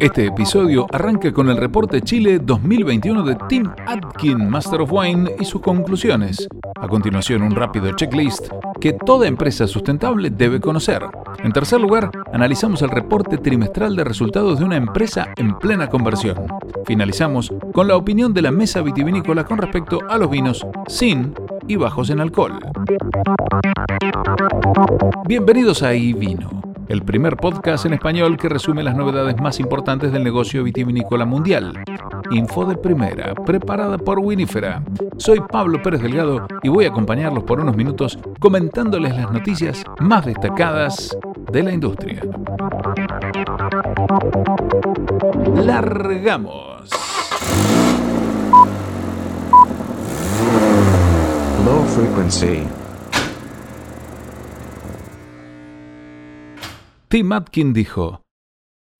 Este episodio arranca con el reporte Chile 2021 de Tim Atkin, Master of Wine, y sus conclusiones. A continuación, un rápido checklist que toda empresa sustentable debe conocer. En tercer lugar, analizamos el reporte trimestral de resultados de una empresa en plena conversión. Finalizamos con la opinión de la mesa vitivinícola con respecto a los vinos sin y bajos en alcohol. Bienvenidos a iVino, el primer podcast en español que resume las novedades más importantes del negocio vitivinícola mundial. Info de primera, preparada por Winifera. Soy Pablo Pérez Delgado y voy a acompañarlos por unos minutos comentándoles las noticias más destacadas de la industria. Largamos. Low frequency. Tim Atkin dijo,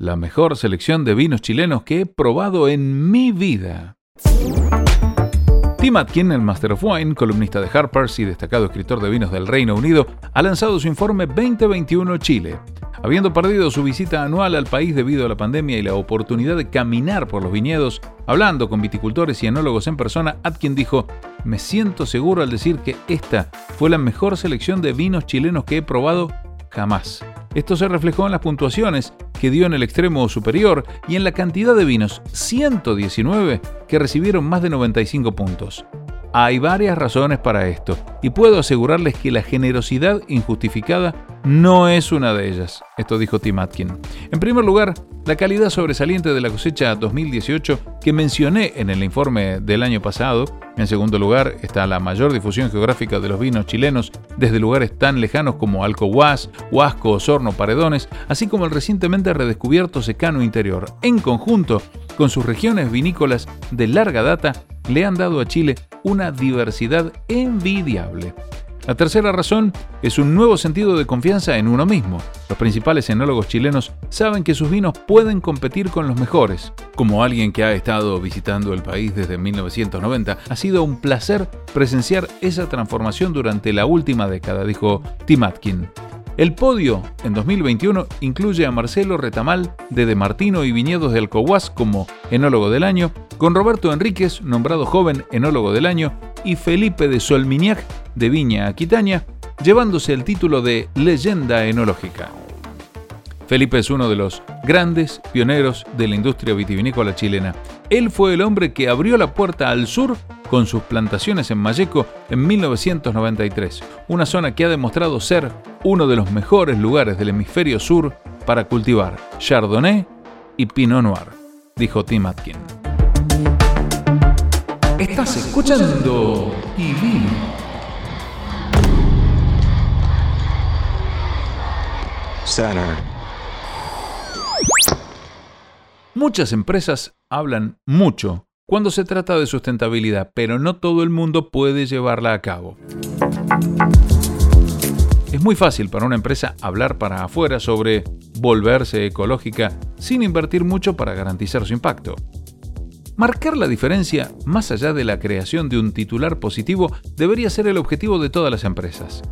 la mejor selección de vinos chilenos que he probado en mi vida. Tim Atkin, el Master of Wine, columnista de Harper's y destacado escritor de vinos del Reino Unido, ha lanzado su informe 2021 Chile. Habiendo perdido su visita anual al país debido a la pandemia y la oportunidad de caminar por los viñedos, hablando con viticultores y enólogos en persona, Atkin dijo, me siento seguro al decir que esta fue la mejor selección de vinos chilenos que he probado jamás. Esto se reflejó en las puntuaciones que dio en el extremo superior y en la cantidad de vinos, 119, que recibieron más de 95 puntos. Hay varias razones para esto, y puedo asegurarles que la generosidad injustificada no es una de ellas. Esto dijo Tim Atkin. En primer lugar, la calidad sobresaliente de la cosecha 2018 que mencioné en el informe del año pasado. En segundo lugar, está la mayor difusión geográfica de los vinos chilenos desde lugares tan lejanos como Alcohuas, Huasco, Osorno, Paredones, así como el recientemente redescubierto secano interior. En conjunto, con sus regiones vinícolas de larga data, le han dado a Chile una diversidad envidiable. La tercera razón es un nuevo sentido de confianza en uno mismo. Los principales enólogos chilenos saben que sus vinos pueden competir con los mejores. Como alguien que ha estado visitando el país desde 1990, ha sido un placer presenciar esa transformación durante la última década, dijo Tim Atkin. El podio en 2021 incluye a Marcelo Retamal de De Martino y Viñedos del Alcohuas como enólogo del año, con Roberto Enríquez, nombrado joven enólogo del año, y Felipe de Solminiac de Viña Aquitania, llevándose el título de leyenda enológica. Felipe es uno de los grandes pioneros de la industria vitivinícola chilena. Él fue el hombre que abrió la puerta al sur con sus plantaciones en Malleco en 1993, una zona que ha demostrado ser uno de los mejores lugares del hemisferio sur para cultivar Chardonnay y Pinot Noir, dijo Tim Atkin. Estás escuchando y. Center. Muchas empresas hablan mucho cuando se trata de sustentabilidad, pero no todo el mundo puede llevarla a cabo. Es muy fácil para una empresa hablar para afuera sobre volverse ecológica sin invertir mucho para garantizar su impacto. Marcar la diferencia, más allá de la creación de un titular positivo, debería ser el objetivo de todas las empresas.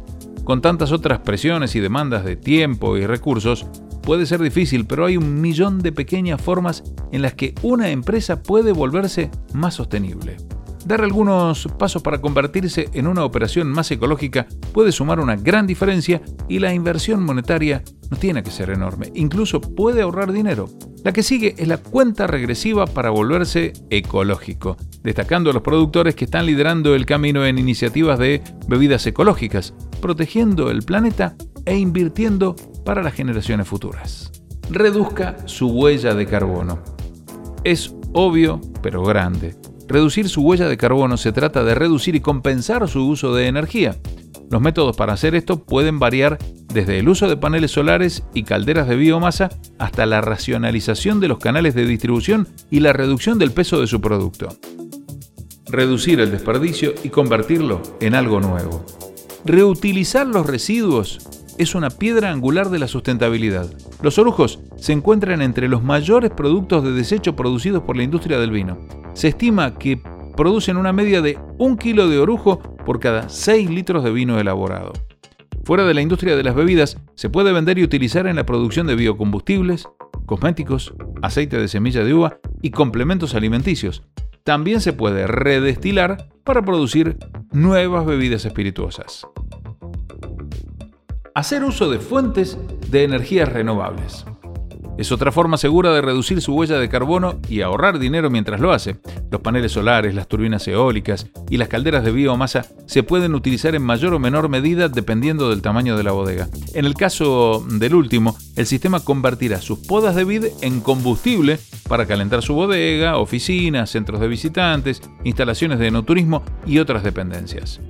Con tantas otras presiones y demandas de tiempo y recursos, puede ser difícil, pero hay un millón de pequeñas formas en las que una empresa puede volverse más sostenible. Dar algunos pasos para convertirse en una operación más ecológica puede sumar una gran diferencia y la inversión monetaria no tiene que ser enorme, incluso puede ahorrar dinero. La que sigue es la cuenta regresiva para volverse ecológico, destacando a los productores que están liderando el camino en iniciativas de bebidas ecológicas, protegiendo el planeta e invirtiendo para las generaciones futuras. Reduzca su huella de carbono. Es obvio, pero grande. Reducir su huella de carbono se trata de reducir y compensar su uso de energía. Los métodos para hacer esto pueden variar desde el uso de paneles solares y calderas de biomasa hasta la racionalización de los canales de distribución y la reducción del peso de su producto. Reducir el desperdicio y convertirlo en algo nuevo. Reutilizar los residuos es una piedra angular de la sustentabilidad. Los orujos se encuentran entre los mayores productos de desecho producidos por la industria del vino. Se estima que producen una media de un kilo de orujo por cada 6 litros de vino elaborado. Fuera de la industria de las bebidas, se puede vender y utilizar en la producción de biocombustibles, cosméticos, aceite de semilla de uva y complementos alimenticios. También se puede redestilar para producir nuevas bebidas espirituosas. Hacer uso de fuentes de energías renovables. Es otra forma segura de reducir su huella de carbono y ahorrar dinero mientras lo hace. Los paneles solares, las turbinas eólicas y las calderas de biomasa se pueden utilizar en mayor o menor medida dependiendo del tamaño de la bodega. En el caso del último, el sistema convertirá sus podas de vid en combustible para calentar su bodega, oficinas, centros de visitantes, instalaciones de enoturismo y otras dependencias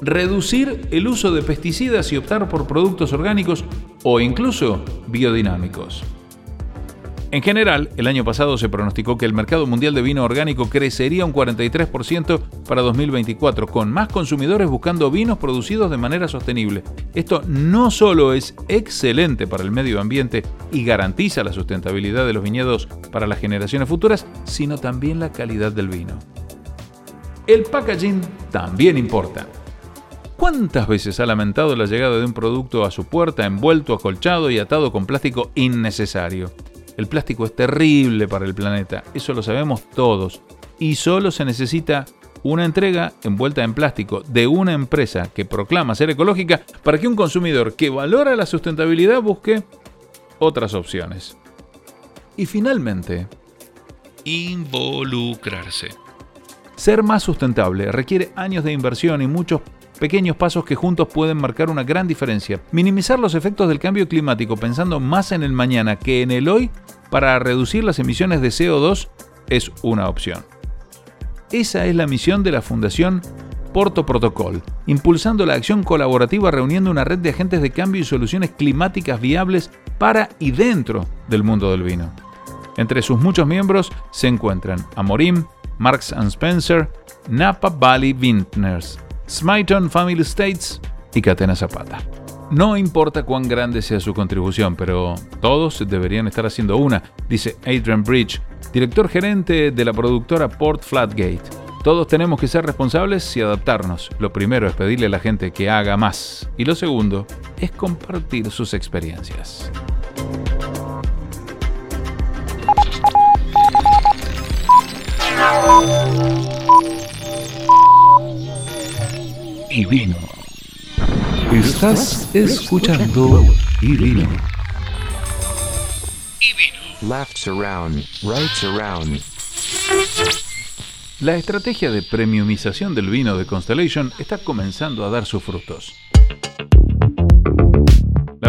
reducir el uso de pesticidas y optar por productos orgánicos o incluso biodinámicos. En general, el año pasado se pronosticó que el mercado mundial de vino orgánico crecería un 43% para 2024, con más consumidores buscando vinos producidos de manera sostenible. Esto no solo es excelente para el medio ambiente y garantiza la sustentabilidad de los viñedos para las generaciones futuras, sino también la calidad del vino. El packaging también importa. ¿Cuántas veces ha lamentado la llegada de un producto a su puerta envuelto, acolchado y atado con plástico innecesario? El plástico es terrible para el planeta, eso lo sabemos todos, y solo se necesita una entrega envuelta en plástico de una empresa que proclama ser ecológica para que un consumidor que valora la sustentabilidad busque otras opciones. Y finalmente, involucrarse. Ser más sustentable requiere años de inversión y muchos pequeños pasos que juntos pueden marcar una gran diferencia. Minimizar los efectos del cambio climático pensando más en el mañana que en el hoy para reducir las emisiones de CO2 es una opción. Esa es la misión de la Fundación Porto Protocol, impulsando la acción colaborativa reuniendo una red de agentes de cambio y soluciones climáticas viables para y dentro del mundo del vino. Entre sus muchos miembros se encuentran Amorim, Marks Spencer, Napa Valley Vintners, Smiton Family States y Catena Zapata. No importa cuán grande sea su contribución, pero todos deberían estar haciendo una, dice Adrian Bridge, director gerente de la productora Port Flatgate. Todos tenemos que ser responsables y adaptarnos. Lo primero es pedirle a la gente que haga más y lo segundo es compartir sus experiencias. Y vino. Estás escuchando y vino. Y vino. Left around, right around. La estrategia de premiumización del vino de Constellation está comenzando a dar sus frutos.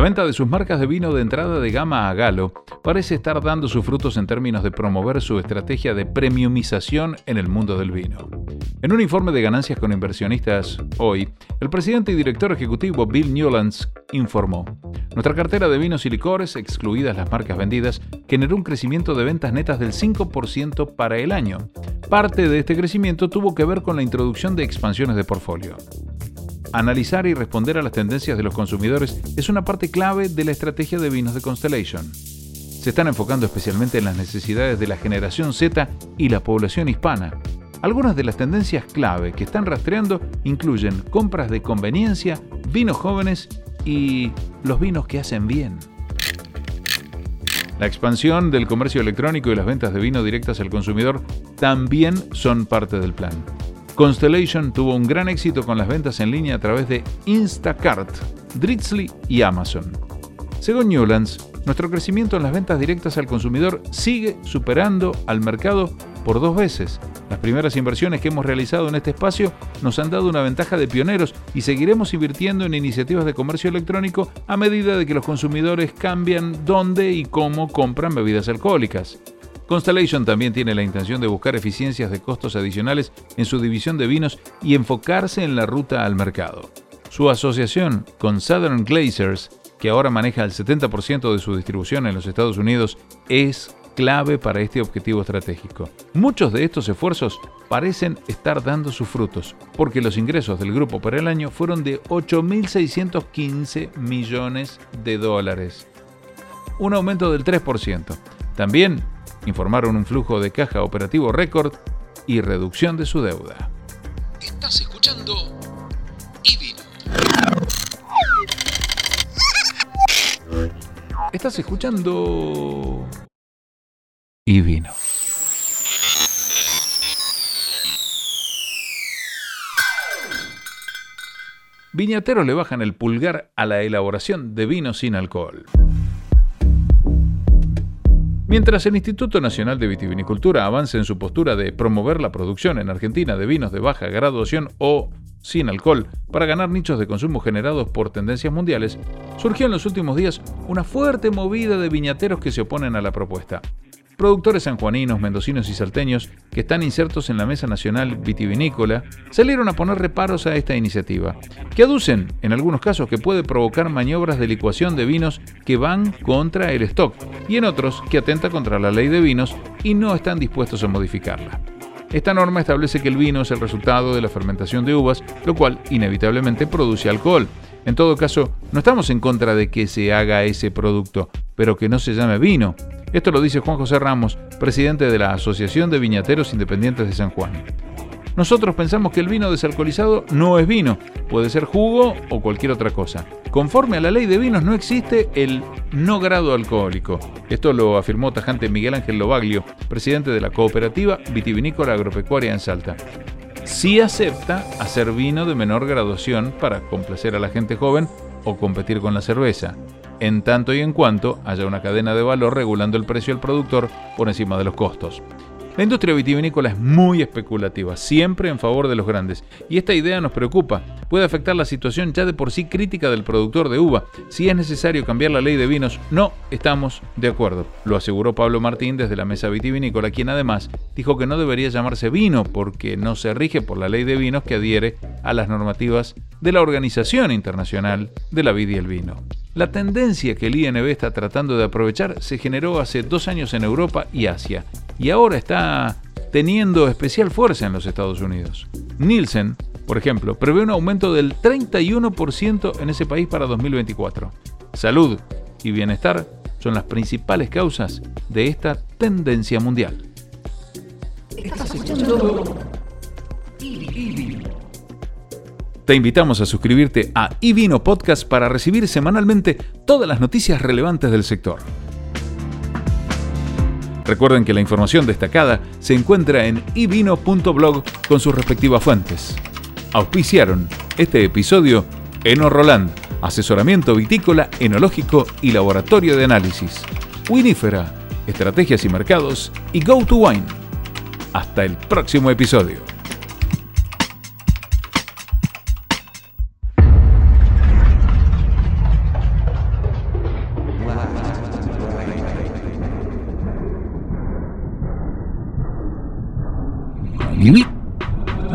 Venta de sus marcas de vino de entrada de gama a galo parece estar dando sus frutos en términos de promover su estrategia de premiumización en el mundo del vino. En un informe de ganancias con inversionistas hoy, el presidente y director ejecutivo Bill Newlands informó, nuestra cartera de vinos y licores, excluidas las marcas vendidas, generó un crecimiento de ventas netas del 5% para el año. Parte de este crecimiento tuvo que ver con la introducción de expansiones de portfolio. Analizar y responder a las tendencias de los consumidores es una parte clave de la estrategia de vinos de Constellation. Se están enfocando especialmente en las necesidades de la generación Z y la población hispana, algunas de las tendencias clave que están rastreando incluyen compras de conveniencia, vinos jóvenes y los vinos que hacen bien. La expansión del comercio electrónico y las ventas de vino directas al consumidor también son parte del plan. Constellation tuvo un gran éxito con las ventas en línea a través de Instacart, Drizzly y Amazon. Según Newlands, nuestro crecimiento en las ventas directas al consumidor sigue superando al mercado por dos veces. Las primeras inversiones que hemos realizado en este espacio nos han dado una ventaja de pioneros y seguiremos invirtiendo en iniciativas de comercio electrónico a medida de que los consumidores cambian dónde y cómo compran bebidas alcohólicas. Constellation también tiene la intención de buscar eficiencias de costos adicionales en su división de vinos y enfocarse en la ruta al mercado. Su asociación con Southern Glazers, que ahora maneja el 70% de su distribución en los Estados Unidos, es clave para este objetivo estratégico. Muchos de estos esfuerzos parecen estar dando sus frutos, porque los ingresos del grupo para el año fueron de 8.615 millones de dólares, un aumento del 3%. También informaron un flujo de caja operativo récord y reducción de su deuda. Estás escuchando Ibino. Estás escuchando... Y vino. Viñateros le bajan el pulgar a la elaboración de vino sin alcohol. Mientras el Instituto Nacional de Vitivinicultura avanza en su postura de promover la producción en Argentina de vinos de baja graduación o sin alcohol para ganar nichos de consumo generados por tendencias mundiales, surgió en los últimos días una fuerte movida de viñateros que se oponen a la propuesta productores sanjuaninos, mendocinos y salteños que están insertos en la Mesa Nacional Vitivinícola salieron a poner reparos a esta iniciativa, que aducen, en algunos casos, que puede provocar maniobras de licuación de vinos que van contra el stock y en otros que atenta contra la ley de vinos y no están dispuestos a modificarla. Esta norma establece que el vino es el resultado de la fermentación de uvas, lo cual inevitablemente produce alcohol. En todo caso, no estamos en contra de que se haga ese producto, pero que no se llame vino. Esto lo dice Juan José Ramos, presidente de la Asociación de Viñateros Independientes de San Juan. Nosotros pensamos que el vino desalcoholizado no es vino, puede ser jugo o cualquier otra cosa. Conforme a la ley de vinos no existe el no grado alcohólico. Esto lo afirmó tajante Miguel Ángel Lobaglio, presidente de la cooperativa vitivinícola agropecuaria en Salta. Sí acepta hacer vino de menor graduación para complacer a la gente joven o competir con la cerveza en tanto y en cuanto haya una cadena de valor regulando el precio del productor por encima de los costos. La industria vitivinícola es muy especulativa, siempre en favor de los grandes, y esta idea nos preocupa. Puede afectar la situación ya de por sí crítica del productor de uva. Si es necesario cambiar la ley de vinos, no estamos de acuerdo, lo aseguró Pablo Martín desde la mesa vitivinícola, quien además dijo que no debería llamarse vino porque no se rige por la ley de vinos que adhiere a las normativas de la Organización Internacional de la Vid y el Vino. La tendencia que el INB está tratando de aprovechar se generó hace dos años en Europa y Asia, y ahora está teniendo especial fuerza en los Estados Unidos. Nielsen, por ejemplo, prevé un aumento del 31% en ese país para 2024. Salud y bienestar son las principales causas de esta tendencia mundial. Te invitamos a suscribirte a iVino Podcast para recibir semanalmente todas las noticias relevantes del sector. Recuerden que la información destacada se encuentra en ivino.blog con sus respectivas fuentes. Auspiciaron este episodio Eno Roland, asesoramiento vitícola, enológico y laboratorio de análisis. Winifera, estrategias y mercados y Go to Wine. Hasta el próximo episodio.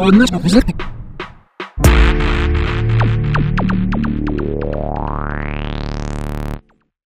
Bonne